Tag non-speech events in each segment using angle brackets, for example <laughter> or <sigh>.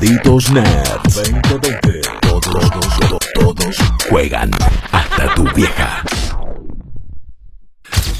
Malditos Nerds 2020. Todos, todos, todos juegan. Hasta tu vieja.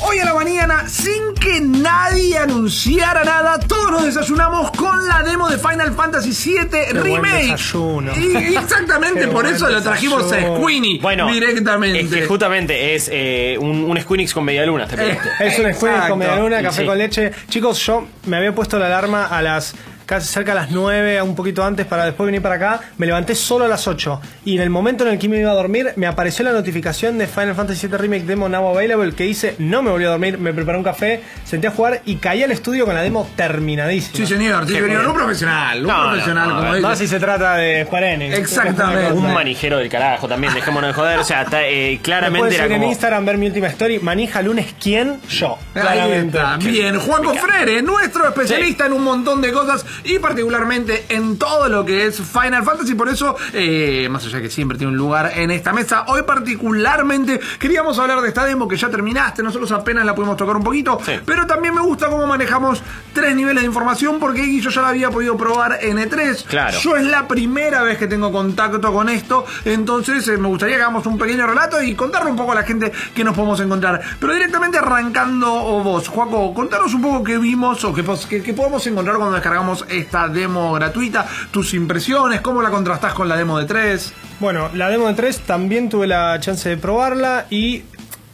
Hoy a la mañana, sin que nadie anunciara nada, todos nos desayunamos con la demo de Final Fantasy VII Remake. desayuno. Y exactamente <laughs> Qué por buen eso lo trajimos a desayuno. Squeenie Bueno, directamente. Es que justamente es eh, un, un Squeenix con media luna. Te pediste. Es un Exacto. con media luna, café Sí. con leche. Chicos, yo me había puesto la alarma a las casi cerca a las 9, un poquito antes para después venir para acá. Me levanté solo a las 8 y en el momento en el que me iba a dormir me apareció la notificación de Final Fantasy VII Remake Demo Now Available que hice, no me volví a dormir, me preparé un café, senté a jugar y caí al estudio con la demo terminadísima. Sí, señor, sí, señor. Un profesional, un No, no, profesional no, como dice. Más si se trata de Square Enix. Exactamente. Un manijero del carajo también, dejémonos de joder. O sea, ta- eh, Me claramente puedes era seguir en como. Instagram, ver mi última story. Manija lunes, ¿quién? Yo. Ahí Claramente. está, bien. Juanjo Frere, nuestro especialista en un montón de cosas y particularmente en todo lo que es Final Fantasy. Por eso, eh, más allá que siempre tiene un lugar en esta mesa, hoy particularmente queríamos hablar de esta demo que ya terminaste. Nosotros apenas la pudimos tocar un poquito, Sí. pero también me gusta cómo manejamos tres niveles de información porque yo ya la había podido probar en E3. Claro. Yo es la primera vez que tengo contacto con esto, entonces eh, me gustaría que hagamos un pequeño relato y contarle un poco a la gente que nos podemos encontrar. Pero directamente arrancando o vos, Juaco, contanos un poco qué vimos o qué, qué- qué podemos encontrar cuando descargamos esta demo gratuita, tus impresiones, cómo la contrastás con la demo de 3. Bueno, la demo de 3 también tuve la chance de probarla y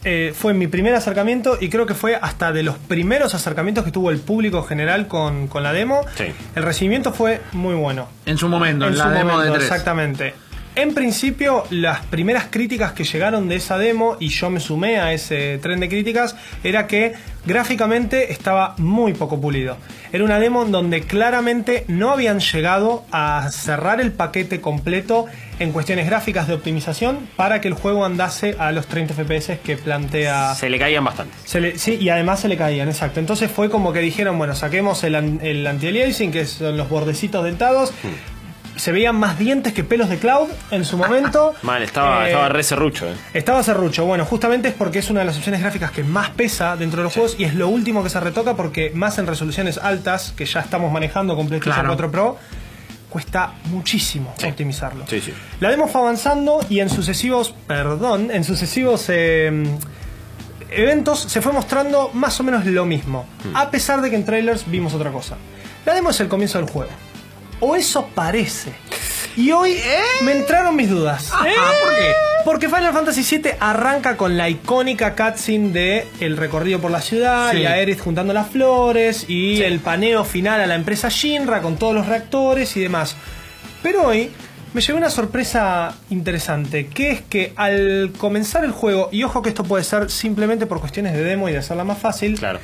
eh, fue mi primer acercamiento y creo que fue hasta de los primeros acercamientos que tuvo el público general con, con la demo. Sí. El recibimiento fue muy bueno. En su momento, en, En la su demo momento, de 3. exactamente. En principio, las primeras críticas que llegaron de esa demo, y yo me sumé a ese tren de críticas, era que gráficamente estaba muy poco pulido. Era una demo en donde claramente no habían llegado a cerrar el paquete completo en cuestiones gráficas de optimización para que el juego andase a los 30 FPS que plantea Se le caían bastante. se le- sí, y además se le caían, exacto. Entonces fue como que dijeron, bueno, saquemos el, el anti-aliasing, que son los bordecitos dentados. Se veían más dientes que pelos de Cloud en su momento. <laughs> Mal, estaba, Eh, estaba re serrucho, eh. Estaba serrucho. Bueno, justamente es porque es una de las opciones gráficas que más pesa dentro de los juegos y es lo último que se retoca porque más en resoluciones altas, que ya estamos manejando con PlayStation Claro. 4 Pro, cuesta muchísimo Sí. optimizarlo. Sí. La demo fue avanzando y en sucesivos, perdón, en sucesivos eh, eventos se fue mostrando más o menos lo mismo, Hmm. a pesar de que en trailers vimos otra cosa. La demo es el comienzo del juego. O eso parece. Y hoy me entraron mis dudas. Ajá, ¿por qué? Porque Final Fantasy VII arranca con la icónica cutscene de el recorrido por la ciudad Sí. y Aerith juntando las flores y el paneo final a la empresa Shinra con todos los reactores y demás. Pero hoy me llegó una sorpresa interesante, que es que al comenzar el juego, y ojo que esto puede ser simplemente por cuestiones de demo y de hacerla más fácil, Claro.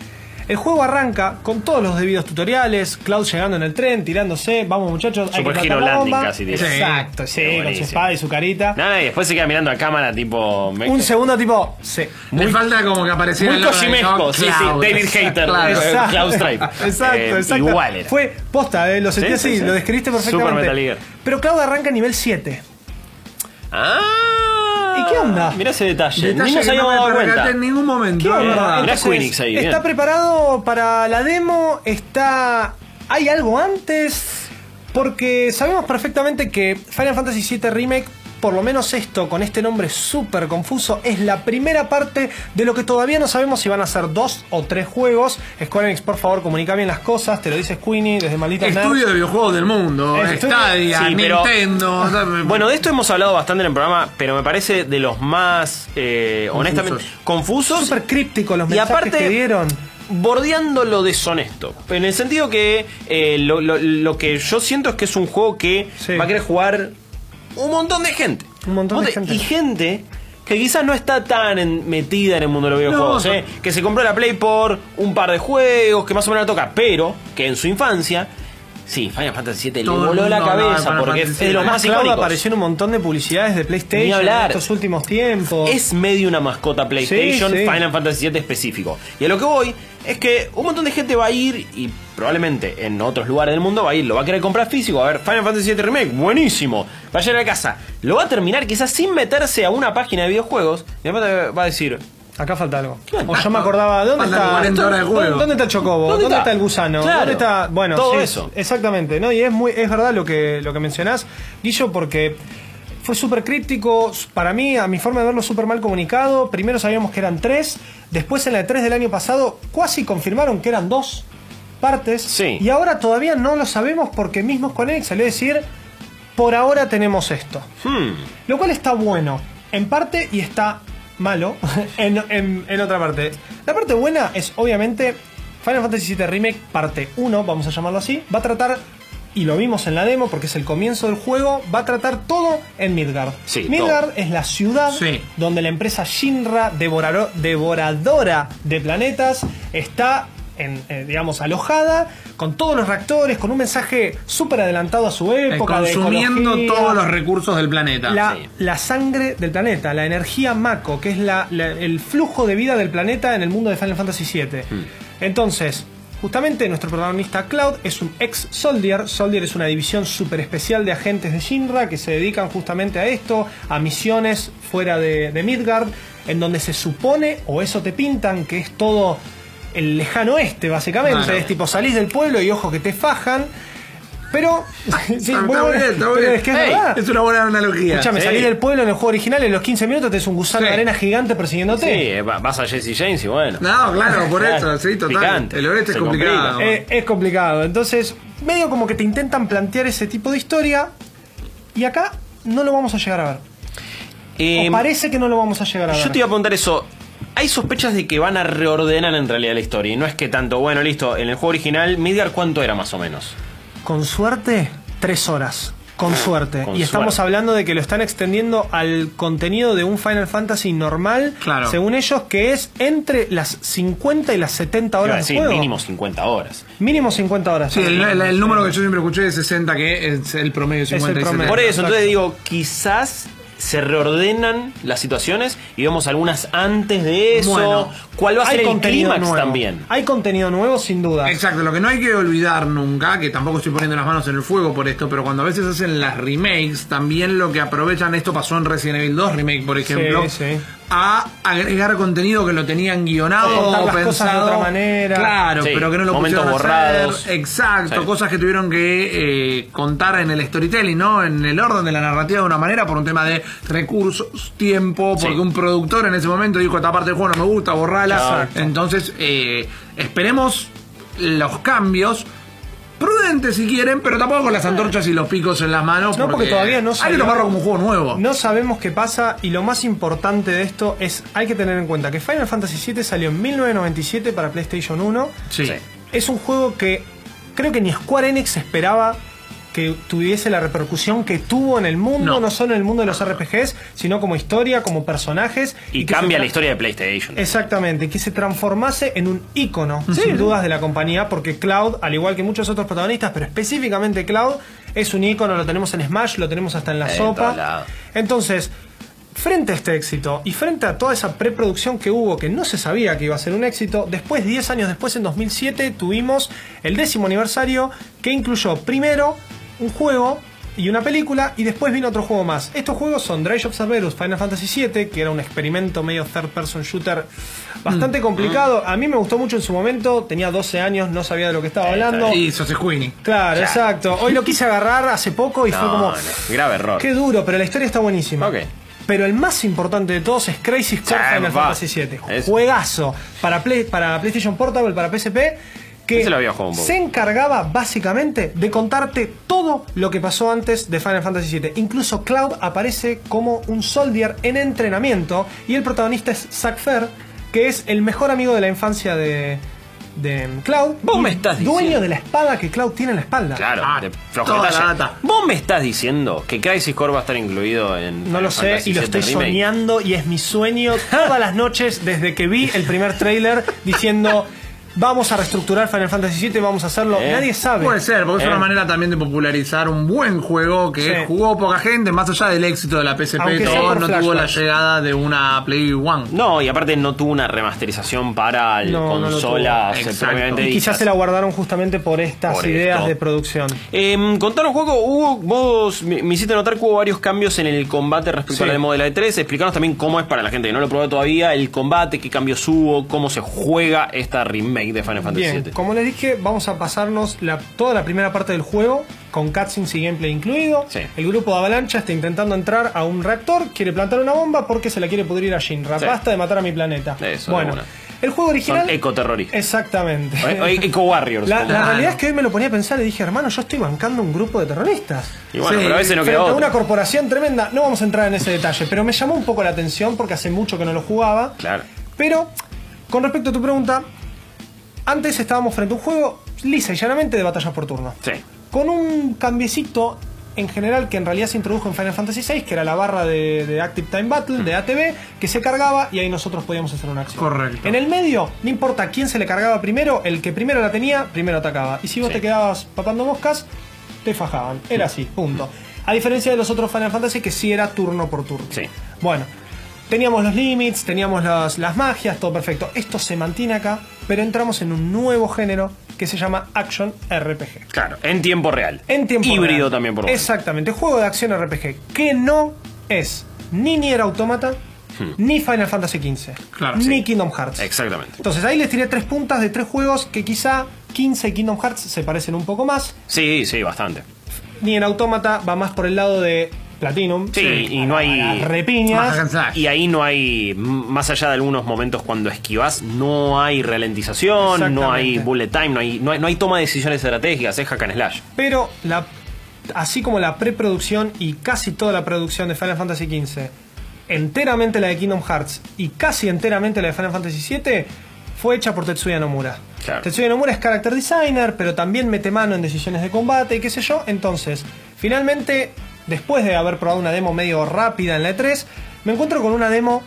El juego arranca con todos los debidos tutoriales, Cloud llegando en el tren, tirándose, vamos muchachos, hay Super que Hero plantar la Landing bomba. casi. Exacto, Sí, sí, con su espada y su carita. Nada, y después se queda mirando a cámara, tipo. me- Un segundo tipo, sí. Le falta como que apareciera Muy Cloud. sí, sí, David Hater, Claro. Cloud Stripe. <laughs> Exacto, Eh, exacto. igual era. Fue posta, eh, lo sentí Sí, así, sí, sí. lo describiste Super perfectamente. Metal Gear. Pero Cloud arranca en nivel 7. ¡Ah! ¿Y qué onda? Mira ese detalle. Detalle Ni nos que no habíamos me dado percaté cuenta. en ningún momento. Mirá Entonces, ahí, bien. ¿Está preparado para la demo? ¿Está. ¿Hay algo antes? Porque sabemos perfectamente que Final Fantasy VII Remake, por lo menos esto, con este nombre súper confuso, es la primera parte de lo que todavía no sabemos si van a ser dos o tres juegos. Square Enix, por favor, comunica bien las cosas, te lo dice Squeenie desde Maldita Nerds. Estudio de videojuegos del mundo, Estudio- Stadia, Sí, pero- Nintendo. Bueno, de esto hemos hablado bastante en el programa, pero me parece de los más, eh, honestamente, confusos. Súper críptico los y mensajes aparte, que dieron. bordeando lo deshonesto. En el sentido que eh, lo, lo- lo que yo siento es que es un juego que Sí. va a querer jugar un montón de gente. Un montón de gente. Y gente que quizás no está tan en- metida en el mundo de los videojuegos, No. ¿eh? que se compró la Play por un par de juegos, que más o menos la toca, pero que en su infancia, sí, Final Fantasy VII le voló la cabeza porque es de los más Cloud icónicos. apareció en un montón de publicidades de Ni PlayStation en hablar. estos últimos tiempos. Es medio una mascota PlayStation, Sí, sí. Final Fantasy VII específico. Y a lo que voy es que un montón de gente va a ir y probablemente en otros lugares del mundo va a ir, lo va a querer comprar físico, a ver Final Fantasy VII Remake, buenísimo. Va a llegar a casa, lo va a terminar quizás sin meterse a una página de videojuegos y va a decir, Acá falta algo. O yo me acordaba, ¿dónde Faltan está? 40 horas de juego. ¿Dónde, dónde está el chocobo? ¿Dónde ¿Dónde, está? el gusano? Claro. ¿Dónde está? Bueno, Todo sí, eso. Exactamente, ¿no? Y es muy, es verdad lo que, lo que mencionás, Guillo, porque fue súper crítico. Para mí, a mi forma de verlo, súper mal comunicado. Primero sabíamos que eran tres. Después, en la E3 del año pasado, casi confirmaron que eran dos partes. Sí. Y ahora todavía no lo sabemos porque mismo Square Enix salió a decir, por ahora tenemos esto. Hmm. Lo cual está bueno, en parte, y está malo <laughs> en, en- en otra parte. La parte buena es, obviamente, Final Fantasy VII Remake parte 1, vamos a llamarlo así, va a tratar, y lo vimos en la demo porque es el comienzo del juego, va a tratar todo en Midgard. Sí, Midgard todo. es la ciudad Sí. donde la empresa Shinra, devoraro- devoradora de planetas, está... En, eh, digamos, alojada, con todos los reactores, con un mensaje súper adelantado a su época. consumiendo todos los recursos del planeta. La, Sí. la sangre del planeta, la energía Mako, que es la- la- el flujo de vida del planeta en el mundo de Final Fantasy VII. Entonces, justamente nuestro protagonista Cloud es un ex Soldier. Soldier es una división súper especial de agentes de Shinra que se dedican justamente a esto, a misiones fuera de, de Midgard, en donde se supone, o eso te pintan, que es todo el lejano oeste, básicamente. Es tipo, salís del pueblo y ojo que te fajan. Pero, <laughs> sí, está bueno, bien, está pero bien. es que es Ey, verdad. es una buena analogía. Escuchame, Sí. salí del pueblo en el juego original, en los 15 minutos tenés un gusano Sí. de arena gigante Sí, persiguiéndote. va- vas a Jesse James y bueno. No, claro, <laughs> por eso, sí, total. picante. El oeste es complicado. complica. Eh, es complicado. Entonces, medio como que te intentan plantear ese tipo de historia. Y acá no lo vamos a llegar a ver. Eh, o parece que no lo vamos a llegar a ver. Yo te iba a preguntar eso. Hay sospechas de que van a reordenar en realidad la historia. Y no es que tanto, bueno, listo, en el juego original, Midgar, ¿cuánto era más o menos? Con suerte, tres horas. Con suerte. con y estamos suerte. hablando de que lo están extendiendo al contenido de un Final Fantasy normal, Claro. según ellos, que es entre las 50 y las 70 Iba a horas de juego. mínimo 50 horas. Mínimo 50 horas. Sí, el, el- el número que yo siempre escuché es 60, que es el promedio 50 y promedio. 70. Por eso, entonces digo, quizás se reordenan las situaciones y vemos algunas antes de eso. Bueno, ¿Cuál va a ser el clímax también? Hay contenido nuevo, sin duda. Exacto, lo que no hay que olvidar nunca, que tampoco estoy poniendo las manos en el fuego por esto, pero cuando a veces hacen las remakes, también lo que aprovechan, esto pasó en Resident Evil 2 Remake, por ejemplo, Sí, sí. A agregar contenido que lo tenían guionado, las pensado, cosas de otra manera. Claro, Sí, pero que no lo momentos pusieron hacer. borrados. Exacto, Sí. cosas que tuvieron que eh, contar en el storytelling, ¿no? En el orden de la narrativa de una manera por un tema de recursos, tiempo, porque Sí. un productor en ese momento dijo, esta parte del juego no me gusta, borrala. Exacto. Entonces, eh, esperemos los cambios. Prudentes si quieren, pero tampoco con las antorchas y los picos en las manos. No, porque todavía no Hay que tomarlo como un juego nuevo. No sabemos qué pasa y lo más importante de esto es, hay que tener en cuenta que Final Fantasy VII salió en 1997 para PlayStation 1. Sí. Sí. Es un juego que creo que ni Square Enix esperaba que tuviese la repercusión que tuvo en el mundo, No. no, solo en el mundo de los RPGs, sino como historia, como personajes. Y, cambia la historia de PlayStation. Exactamente, que se transformase en un ícono, sin dudas, de la compañía, porque Cloud, al igual que muchos otros protagonistas, pero específicamente Cloud, es un ícono, lo tenemos en Smash, lo tenemos hasta en la En sopa. Entonces, frente a este éxito y frente a toda esa preproducción que hubo, que no se sabía que iba a ser un éxito, después, 10 años después, en 2007, tuvimos el décimo aniversario, que incluyó primero un juego y una película, y después vino otro juego más. Estos juegos son Dredge of Cerberus Final Fantasy VII, que era un experimento medio third person shooter bastante Mm. complicado. A mí me gustó mucho en su momento, tenía 12 años, no sabía de lo que estaba hablando. Y sos Squeenie. Claro, exacto. Hoy lo quise agarrar hace poco y No, fue como. no, grave error. Qué duro, pero la historia está buenísima. Ok. Pero el más importante de todos es Crazy Score Sí, Final. Fantasy VII. Es- Juegazo para, Play- para PlayStation Portable, para PSP. Que Ese lo había jugado un poco. se encargaba básicamente de contarte todo lo que pasó antes de Final Fantasy VII. Incluso Cloud aparece como un soldier en entrenamiento y el protagonista es Zack Fair, que es el mejor amigo de la infancia de, de Cloud. Vos me estás Dueño diciendo. de la espada que Cloud tiene en la espalda. Claro, Ah, de toda la data. Vos me estás diciendo que Crisis Core va a estar incluido en. No lo sé Fantasy y lo estoy Remake? soñando y es mi sueño <laughs> todas las noches desde que vi el primer tráiler diciendo <laughs> vamos a reestructurar Final Fantasy VII, vamos a hacerlo. Eh, Nadie sabe. Puede ser, porque es Eh. una manera también de popularizar un buen juego que Sí. jugó poca gente, más allá del éxito de la PSP, todo no tuvo la llegada de una Play One. No, y aparte no tuvo una remasterización para el No, eh, propiamente y quizás se la guardaron justamente por estas Por ideas esto. de producción. Eh, contanos, Juego, hubo, vos me, me hiciste notar que hubo varios cambios en el combate respecto Sí. a la demo de la E3. Explicanos también cómo es para la gente que no lo probó todavía el combate, qué cambios hubo, cómo se juega esta remake de Final Fantasy Bien, VII. como les dije, vamos a pasarnos la- toda la primera parte del juego con cutscenes y gameplay incluido. Sí. El grupo de Avalancha está intentando entrar a un reactor, quiere plantar una bomba porque se la quiere pudrir a Shinra. Sí. Basta de matar a mi planeta. Eso, bueno, el juego original. Son ecoterroristas. Exactamente. O- o Eco Warriors. La, la realidad es que hoy me lo ponía a pensar y dije, hermano, yo estoy bancando un grupo de terroristas. Y bueno, Sí, pero a veces no queda una corporación tremenda, no vamos a entrar en ese detalle, pero me llamó un poco la atención porque hace mucho que no lo jugaba. Claro. Pero, con respecto a tu pregunta, antes estábamos frente a un juego lisa y llanamente de batallas por turno. Sí. Con un cambiecito en general que en realidad se introdujo en Final Fantasy VI, que era la barra de, de Active Time Battle, de ATB, que se cargaba y ahí nosotros podíamos hacer una acción. Correcto. En el medio, no importa quién se le cargaba primero, el que primero la tenía, primero atacaba. Y si vos Sí. te quedabas papando moscas, te fajaban. Era así, punto. A diferencia de los otros Final Fantasy que sí era turno por turno. Sí. Bueno, teníamos los limits, teníamos las, las magias, todo perfecto. Esto se mantiene acá, pero entramos en un nuevo género que se llama Action RPG. Claro, en tiempo real. En tiempo Híbrido real. también, por lo menos. Exactamente, juego de acción RPG que no es ni Nier Automata, ni Final Fantasy XV, Claro, ni sí. Kingdom Hearts. Exactamente. Entonces ahí les tiré tres puntas de tres juegos que quizá 15 y Kingdom Hearts se parecen un poco más. Sí, sí, bastante. Ni en Automata va más por el lado de Platinum. Sí, y no hay- repiñas. Y ahí no hay, más allá de algunos momentos cuando esquivas, no hay ralentización, no hay bullet time, no hay, no hay, no hay toma de decisiones estratégicas, es hack and slash. Pero la, así como la preproducción y casi toda la producción de Final Fantasy XV, enteramente la de Kingdom Hearts y casi enteramente la de Final Fantasy VII, fue hecha por Tetsuya Nomura. Claro. Tetsuya Nomura es character designer, pero también mete mano en decisiones de combate y qué sé yo. Entonces, finalmente, después de haber probado una demo medio rápida en la E3, me encuentro con una demo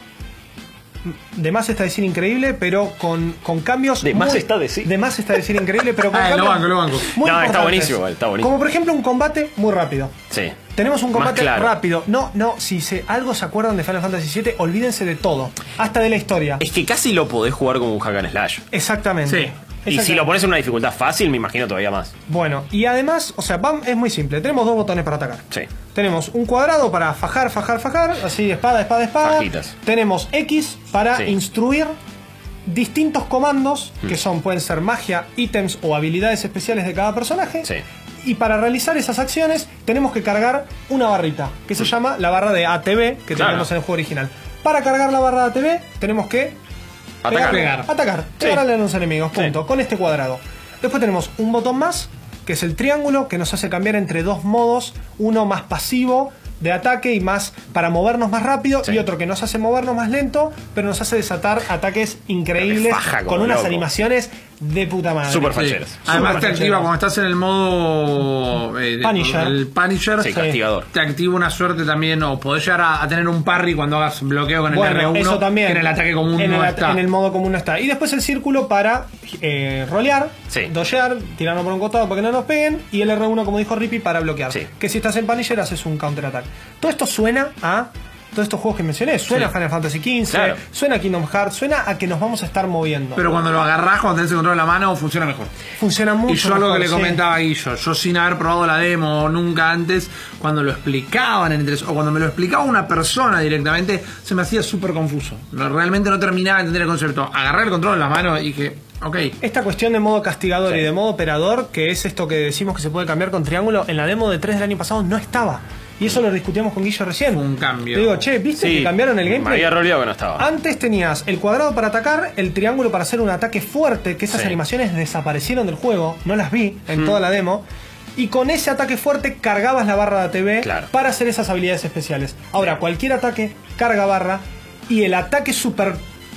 de más está decir increíble, pero con, con cambios. De más está decir. De más está decir increíble, pero con Ah, lo cambios banco, lo banco. muy No, está buenísimo, está buenísimo. Como por ejemplo un combate muy rápido. Sí. Tenemos un combate claro. rápido. No, no, si se, algo se acuerdan de Final Fantasy VII, olvídense de todo. Hasta de la historia. Es que casi lo podés jugar como un hack and slash. Exactamente. Sí. Y si lo pones en una dificultad fácil, me imagino todavía más. Bueno, y además, o sea, bam, es muy simple. Tenemos dos botones para atacar. Sí. Tenemos un cuadrado para fajar, fajar, fajar, así espada, espada, espada. Fajitas. Tenemos X para Sí. instruir distintos comandos, Hmm. que son, pueden ser magia, ítems o habilidades especiales de cada personaje. Sí. Y para realizar esas acciones tenemos que cargar una barrita, que se llama la barra de ATB, que. Claro. tenemos en el juego original. Para cargar la barra de ATB tenemos que Atacar. pegarle- atacar, Sí. pegarle a los enemigos, punto, Sí. con este cuadrado. Después tenemos un botón más, que es el triángulo, que nos hace cambiar entre dos modos, uno más pasivo de ataque y más para movernos más rápido, Sí. y otro que nos hace movernos más lento, pero nos hace desatar ataques increíbles con unas loco. animaciones de puta madre. Super Sí. facheras. Además Super te activa cuando estás en el modo eh, Punisher. el Punisher, Sí, castigador. te activa una suerte también, o podés llegar a, a tener un parry cuando hagas bloqueo con el Bueno, R1, eso también. que en el ataque común en no el, está. En el modo común no está. Y después el círculo para eh, rolear, Sí. dodgear, tirarnos por un costado para que no nos peguen. Y el R1, como dijo Rippy, para bloquear. Sí. Que si estás en Punisher haces un counter attack. Todo esto suena a. Todos estos juegos que mencioné, suena a Final Fantasy XV, Claro. suena a Kingdom Hearts, suena a que nos vamos a estar moviendo. Pero cuando lo agarrás, cuando tenés el control en la mano, funciona mejor. Funciona mucho. Y yo algo mejor, que le sí. comentaba a Guillo, yo sin haber probado la demo nunca antes, cuando lo explicaban en el 3, o cuando me lo explicaba una persona directamente, se me hacía súper confuso. No, realmente no terminaba de entender el concepto. Agarré el control en la mano y dije, ok. Esta cuestión de modo castigador Sí. y de modo operador, que es esto que decimos que se puede cambiar con triángulo, en la demo de 3 del año pasado no estaba. Y eso lo discutíamos con Guillo recién. Un cambio. Le digo, che, ¿viste que cambiaron el Me gameplay? había roleado que no estaba. Antes tenías el cuadrado para atacar, el triángulo para hacer un ataque fuerte, que esas Sí. animaciones desaparecieron del juego, no las vi en toda la demo. Y con ese ataque fuerte cargabas la barra de ATV Claro. para hacer esas habilidades especiales. Ahora, cualquier ataque carga barra y el ataque super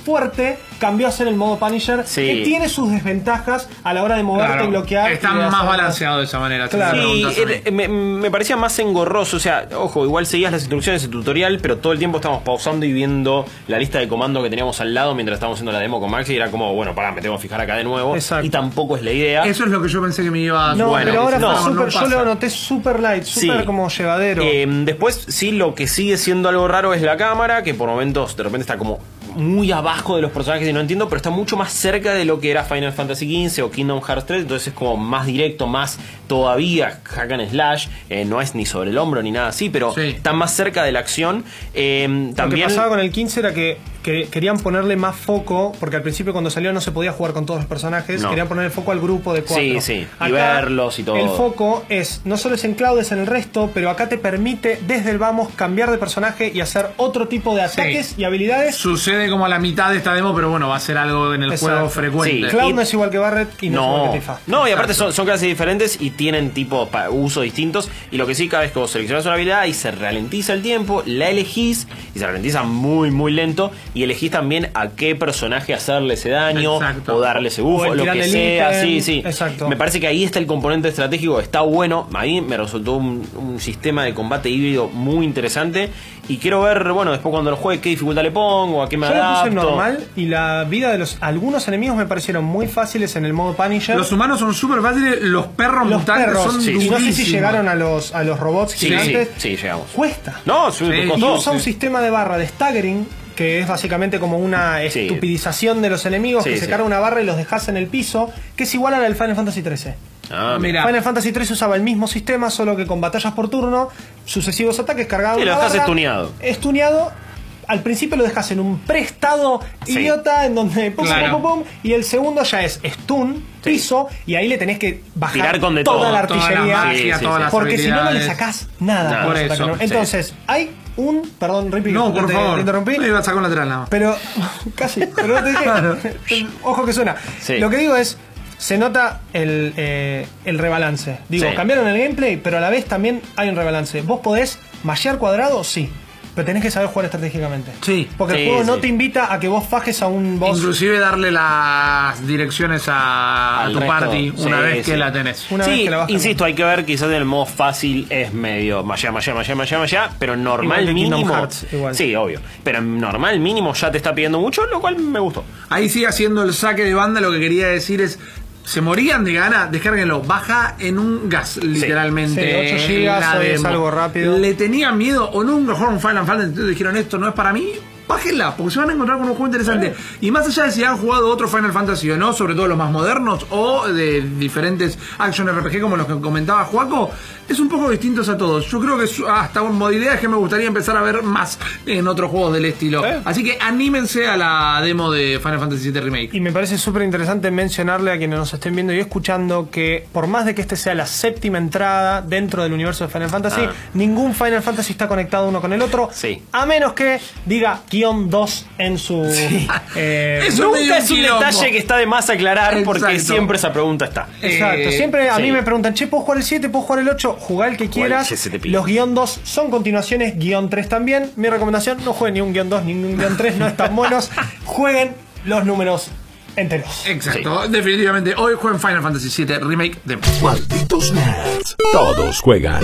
fuerte cambió a ser el modo Punisher, Sí. que tiene sus desventajas a la hora de moverte Claro, y bloquear. Está y más balanceado de esa manera. Claro. me Sí, era- me, me parecía más engorroso, o sea, ojo, igual seguías las instrucciones del tutorial, pero todo el tiempo estábamos pausando y viendo la lista de comandos que teníamos al lado mientras estábamos haciendo la demo con Maxi y era como, bueno, pará, me tengo que fijar acá de nuevo. Exacto. Y tampoco es la idea. Eso es lo que yo pensé que me iba a No, Bueno, pero ahora no, está no súper- yo lo noté super light, super Sí. como llevadero. Eh, después, sí, lo que sigue siendo algo raro es la cámara, que por momentos de repente está como muy abajo de los personajes y no entiendo, pero está mucho más cerca de lo que era Final Fantasy XV o Kingdom Hearts 3, entonces es como más directo, más todavía hack and slash, eh, no es ni sobre el hombro ni nada así, pero Sí. está más cerca de la acción. Eh, Lo que también pasaba con el 15 era que, que querían ponerle más foco, porque al principio cuando salió no se podía jugar con todos los personajes, No. querían poner el foco al grupo de cuatro. Sí, sí, y verlos y todo. El foco es, no solo es en Cloud, es en el resto, pero acá te permite desde el vamos cambiar de personaje y hacer otro tipo de ataques y habilidades. Sucede como a la mitad de esta demo, pero bueno, va a ser algo en el Exacto. juego frecuente. Sí. Cloud Y- no es igual que Barret y no, es igual No, que Tifa. no, y aparte son, son clases diferentes y tienen tipo uso distintos. Y lo que sí, cada vez que vos seleccionás una habilidad y se ralentiza el tiempo, la elegís y se ralentiza muy, muy lento. Y elegís también a qué personaje hacerle ese daño Exacto. o darle ese O el lo que sea. ítem. Sí, sí. Exacto. Me parece que ahí está el componente estratégico, está bueno. A mí me resultó un, un sistema de combate híbrido muy interesante. Y quiero ver, bueno, después cuando lo juegue, qué dificultad le pongo, a qué me Yo lo puse adapto. normal y la vida de los algunos enemigos me parecieron muy fáciles en el modo Punisher. Los humanos son súper fáciles, los perros Los mutantes perros, son sí. y no sé si llegaron a los, a los robots Sí, gigantes. sí, sí, llegamos. Cuesta. No, sí, Sí. Y usa un sistema de barra de staggering, que es básicamente como una Sí. estupidización de los enemigos, Sí, que se carga una barra y los dejas en el piso, que es igual a la del Final Fantasy XIII. Ah, Mira. Final Fantasy XIII usaba el mismo sistema, solo que con batallas por turno, sucesivos ataques cargados. Sí, lo dejas estuneado. Estuneado. Al principio lo dejas en un prestado Sí. idiota, en donde pum, Claro. pum, pum, pum, y el segundo ya es stun, Sí. piso, y ahí le tenés que bajar Tirar con de toda todo, la Toda la artillería. magia, Sí, Porque si no, no le sacás nada. Entonces, hay un. Perdón, Rippy, No, por te- favor. te interrumpí. Me iba a sacar un lateral nada más. Pero, <laughs> casi, pero no te dije. Claro. Ojo que suena. Sí. Lo que digo es, se nota el, eh, el rebalance. Digo, Sí. cambiaron el gameplay, pero a la vez también hay un rebalance. ¿Vos podés mashear cuadrado? Sí. Pero tenés que saber jugar estratégicamente. Sí. Porque Sí, el juego no te invita a que vos fajes a un boss. Inclusive darle las direcciones a, tu resto. party una Sí, vez que la tenés. Una vez sí, que la bajas. insisto, hay que ver, quizás el modo fácil es medio maya, maya, maya, maya, maya, pero normal Igual que Kingdom mínimo. Hearts, igual. Sí, obvio. Pero normal mínimo ya te está pidiendo mucho, lo cual me gustó. Ahí sigue haciendo el saque de banda. Lo que quería decir es. Se morían de gana, descárguenlo. Baja en un gas, literalmente. Sí, 8 gigas, la hoy es algo rápido. Le tenían miedo o nunca jugaron Final Fantasy. Entonces dijeron: Esto no es para mí. Bájenla, porque se van a encontrar con un juego interesante. Y más allá de si han jugado otro Final Fantasy o no, sobre todo los más modernos o de diferentes action RPG como los que comentaba Juaco, es un poco distintos a todos. Yo creo que es hasta un modo de idea es que me gustaría empezar a ver más en otros juegos del estilo. Eh. Así que anímense a la demo de Final Fantasy VII Remake. Y me parece súper interesante mencionarle a quienes nos estén viendo y escuchando que por más de que este sea la séptima entrada dentro del universo de Final Fantasy, Ah. ningún Final Fantasy está conectado uno con el otro, Sí. a menos que diga guion 2 en su... eh, <laughs> Eso medio Nunca es un quilombo. detalle que está de más aclarar porque Exacto. siempre esa pregunta está. Exacto, Eh, siempre a sí. mí me preguntan, che, ¿puedo jugar el 7? ¿Puedo jugar el 8? Jugá el que quieras. pide. Los guion 2 son continuaciones, guion 3 también. Mi recomendación, no jueguen ni un guion 2 ni un guion 3, no están buenos. <laughs> Jueguen los números enteros. Exacto, definitivamente. Hoy juegan Final Fantasy VII Remake de Malditos nerds. Todos juegan.